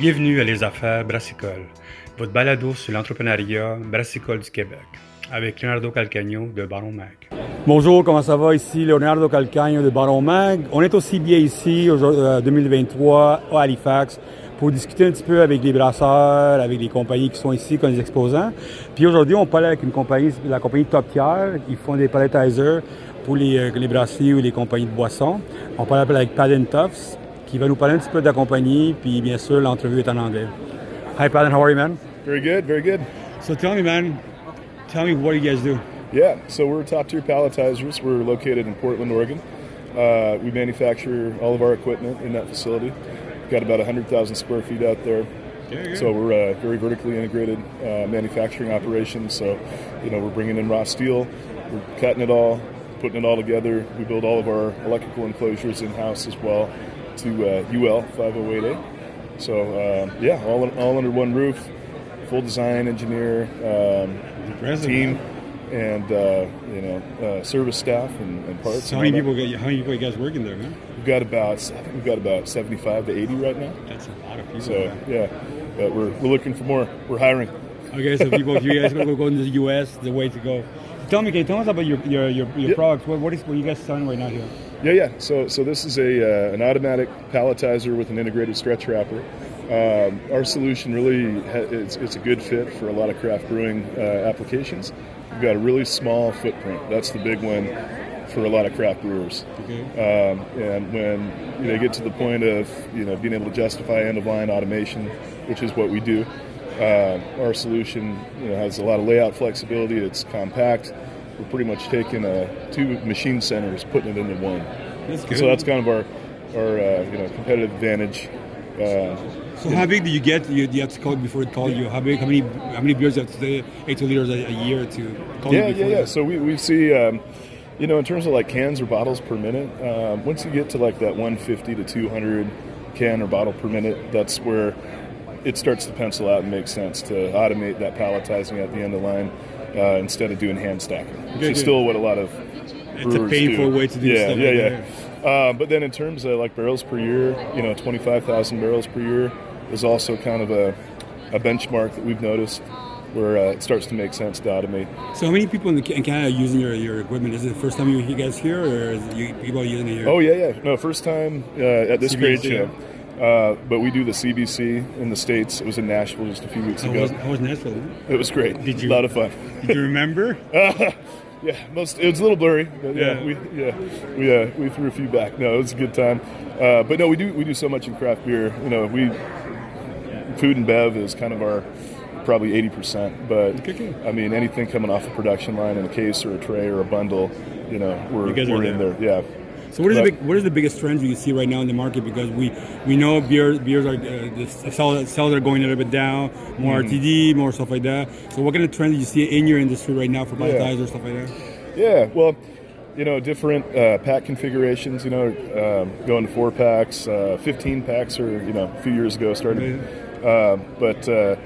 Bienvenue à Les Affaires Brassicole, votre balado sur l'entrepreneuriat brassicole du Québec, avec Leonardo Calcagno de Baron Mag. Bonjour, comment ça va? Ici Leonardo Calcagno de Baron Mag. On est aussi bien ici, en 2023, à Halifax, pour discuter un petit peu avec les brasseurs, avec les compagnies qui sont ici comme les exposants. Puis aujourd'hui, on parle avec une compagnie, la compagnie Top Tier. Ils font des palletizers pour les, euh, les brasseries ou les compagnies de boissons. On parle avec Padden Tufts, qui va nous parler un petit peu de la compagnie, puis bien sûr, l'entrevue est en anglais. Hi, Padden, how are you, man? Very good, very good. So tell me, man, tell me what you guys do. Yeah, so we're TopTier palletizers. We're located in Portland, Oregon. Uh, we manufacture all of our equipment in that facility. We've got about 100,000 square feet out there. So we're a very vertically integrated uh, manufacturing operation. So, you know, we're bringing in raw steel, we're cutting it all, putting it all together. We build all of our electrical enclosures in house as well to uh, UL 508A. So uh, yeah, all all under one roof, full design engineer um, team, and uh, you know uh, service staff and, and parts. So how many people, get, how many people you guys working there, man? We've got about I think we've got about 75 to 80 right now. That's a lot of people. So man. yeah, but we're we're looking for more. We're hiring. Okay, so people, if you guys want to go into the U.S., the way to go. Tell me, can you tell us about your your your, your Yeah. products? What what is what you guys selling right now here? Yeah, yeah. So, so this is a uh, an automatic palletizer with an integrated stretch wrapper. Um, our solution really ha- it's, it's a good fit for a lot of craft brewing uh, applications. We've got a really small footprint. That's the big one for a lot of craft brewers. Okay. Um, and when you know, get to the point of you know being able to justify end of line automation, which is what we do, uh, our solution you know, has a lot of layout flexibility. It's compact. We're pretty much taking uh, two machine centers, putting it into one. That's. So that's kind of our our uh, you know competitive advantage. Uh, So how big do you get? You, you have to call it before it calls you. How big? How many? How many beers you have to say? Eight liters a, a year to call yeah, you yeah, before yeah. So we, we see, um, you know, in terms of like cans or bottles per minute, um, once you get to like that 150 to 200 can or bottle per minute, that's where it starts to pencil out and make sense to automate that palletizing at the end of line uh, instead of doing hand stacking, which Okay, is good. still what a lot of It's a painful do. way to do yeah, stuff Yeah, like yeah, Uh, but then in terms of like barrels per year, you know, 25,000 barrels per year is also kind of a, a benchmark that we've noticed where uh, it starts to make sense to automate. So how many people in, the, in Canada are using your, your equipment? Is it the first time you, guys here, or is you, people are using it here? Oh yeah, yeah. No, first time uh, at this CBC, trade show. Uh, but we do the CBC in the states. It was in Nashville just a few weeks How ago. was, how was Nashville? It was great. Did you- A lot of fun. Did you remember? Yeah, most it was a little blurry, but yeah, Yeah. we yeah we uh, we threw a few back. No, it was a good time. Uh, but no, we do we do so much in craft beer. You know, we food and bev is kind of our probably eighty percent. But I mean, anything coming off a production line in a case or a tray or a bundle, you know, we're You we're in there. there. Yeah. So what is the big, what is the biggest trends you see right now in the market? Because we we know beer beers are uh, the sales, sales are going a little bit down, more Mm-hmm. RTD, more stuff like that. So what kind of trends do you see in your industry right now for Yeah. palletizers stuff like that? Yeah, well, you know, different uh, pack configurations. You know, um, going to four packs, uh, fifteen packs, or you know, a few years ago started. Um, but uh,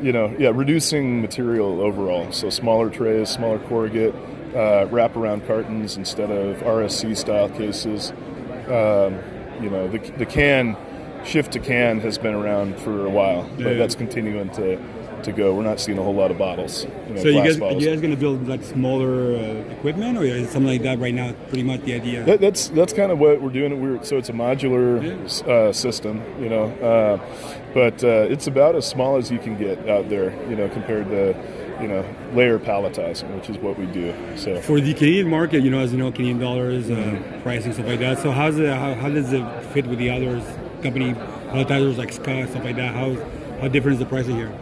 you know, yeah, reducing material overall. So smaller trays, smaller corrugate, uh, wraparound cartons instead of RSC style cases. Um, you know, the, the can shift to can has been around for a while, but Yeah. that's continuing to. To go, we're not seeing a whole lot of bottles. You know, So you guys bottles. you guys gonna build like smaller uh, equipment or is something like that right now? Pretty much the idea. That, that's that's kind of what we're doing. We're so it's a modular uh, system, you know, uh, but uh, it's about as small as you can get out there, you know, compared to you know layer palletizing, which is what we do. So For the Canadian market, you know, as you know, Canadian dollars, Mm-hmm. uh, pricing stuff like that. So how's it, how, how does it fit with the others company palletizers like Ska stuff like that? How how different is the pricing here?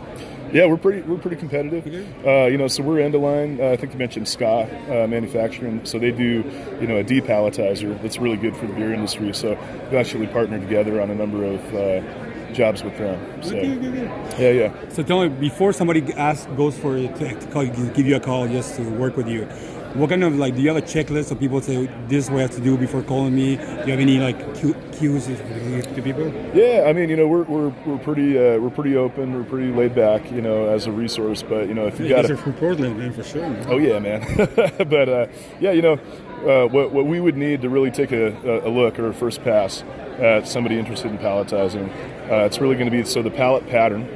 yeah, we're pretty we're pretty competitive. Okay. Uh, you know, so we're end of line. Uh, I think you mentioned Ska uh, manufacturing. So they do you know a depalletizer that's really good for the beer industry. So we've actually partnered together on a number of uh, jobs with them. So Okay, okay, okay. yeah, yeah. So tell me, before somebody asks, goes for to, to call, give you a call just to work with you, What kind of like? Do you have a checklist of people say this is what I have to do before calling me? Do you have any like cues to people? Yeah, I mean, you know, we're we're, we're pretty uh, we're pretty open, we're pretty laid back, you know, as a resource. But you know, if you yeah, got a, from Portland, man, for sure. Man. Oh yeah, man. but uh, yeah, you know, uh, what what we would need to really take a, a look or a first pass at somebody interested in palletizing, uh, it's really going to be so the pallet pattern.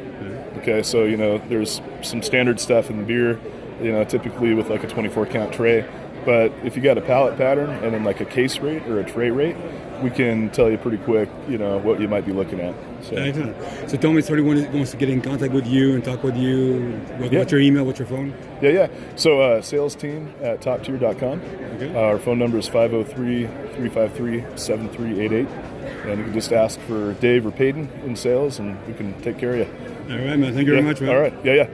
Okay, so you know, there's some standard stuff in the beer you know, typically with like a 24 count tray. But if you got a pallet pattern and then like a case rate or a tray rate, we can tell you pretty quick, you know, what you might be looking at. So, Excellent. so tell me, somebody wants to get in contact with you and talk with you. What, yeah. What's your email? What's your phone? Yeah, yeah. So uh, sales team at toptier.com. Okay. Uh, our phone number is 503-353-7388. And you can just ask for Dave or Peyton in sales and we can take care of you. All right, man. Thank you yeah. very much, man. All right. Yeah, yeah.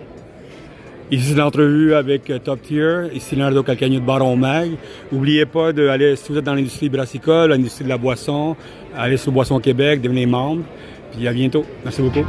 Ici l'entrevue avec euh, Top Tier, ici Leonardo Calcagno de Baron Mag. N'oubliez pas d'aller, si vous êtes dans l'industrie brassicole, l'industrie de la boisson, allez sur Boisson Québec, devenez membre. Puis à bientôt. Merci beaucoup.